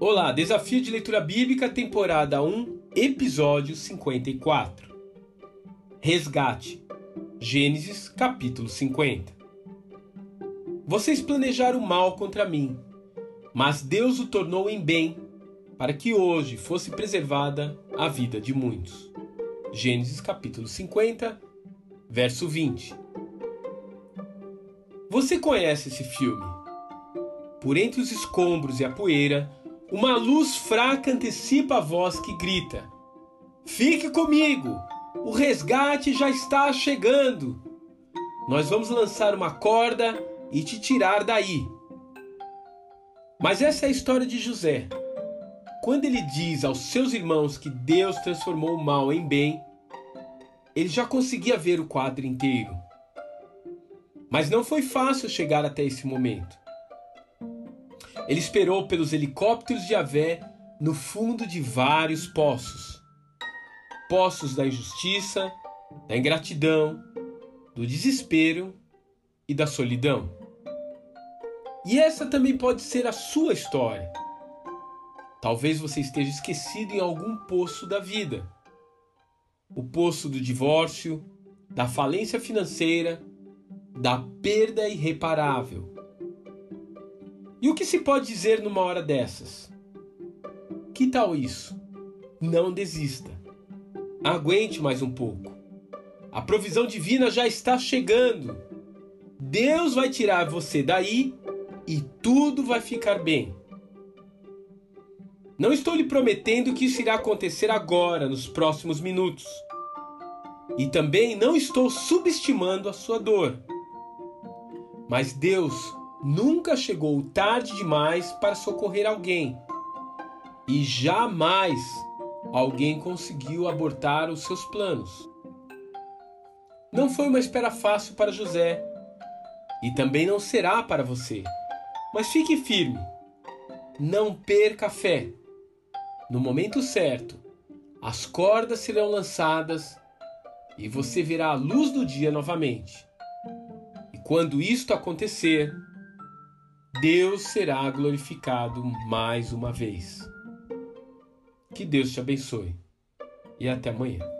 Olá, Desafio de Leitura Bíblica, temporada 1, episódio 54. Resgate. Gênesis, capítulo 50. Vocês planejaram mal contra mim, mas Deus o tornou em bem, para que hoje fosse preservada a vida de muitos. Gênesis capítulo 50, verso 20. Você conhece esse filme? Por entre os escombros e a poeira, uma luz fraca antecipa a voz que grita: Fique comigo! O resgate já está chegando! Nós vamos lançar uma corda e te tirar daí. Mas essa é a história de José. Quando ele diz aos seus irmãos que Deus transformou o mal em bem, ele já conseguia ver o quadro inteiro. Mas não foi fácil chegar até esse momento. Ele esperou pelos helicópteros de Avé no fundo de vários poços poços da injustiça, da ingratidão, do desespero e da solidão. E essa também pode ser a sua história. Talvez você esteja esquecido em algum poço da vida. O poço do divórcio, da falência financeira, da perda irreparável. E o que se pode dizer numa hora dessas? Que tal isso? Não desista. Aguente mais um pouco. A provisão divina já está chegando. Deus vai tirar você daí e tudo vai ficar bem. Não estou lhe prometendo que isso irá acontecer agora, nos próximos minutos. E também não estou subestimando a sua dor. Mas Deus nunca chegou tarde demais para socorrer alguém. E jamais alguém conseguiu abortar os seus planos. Não foi uma espera fácil para José e também não será para você. Mas fique firme, não perca a fé. No momento certo, as cordas serão lançadas e você verá a luz do dia novamente. E quando isto acontecer, Deus será glorificado mais uma vez. Que Deus te abençoe e até amanhã.